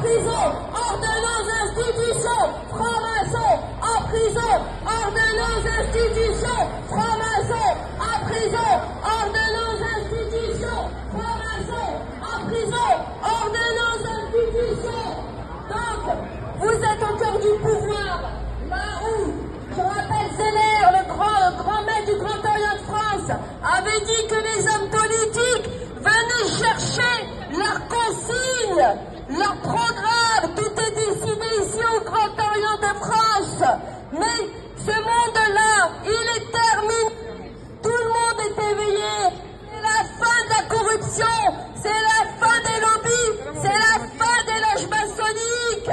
prison, hors de nos institutions, francs-maçons, en prison, hors de nos institutions, francs-maçons, en prison, hors de nos institutions, francs-maçons, en prison, hors de nos institutions. Donc, vous êtes cœur du pouvoir, là où, je rappelle, Zeller, le grand, grand maître du Grand Orient de France, avait dit que les hommes politiques consignes, leurs programmes, tout est décidé ici au Grand Orient de France. Mais ce monde-là, il est terminé. Tout le monde est éveillé. C'est la fin de la corruption. C'est la fin des lobbies. C'est la fin des loges maçonniques.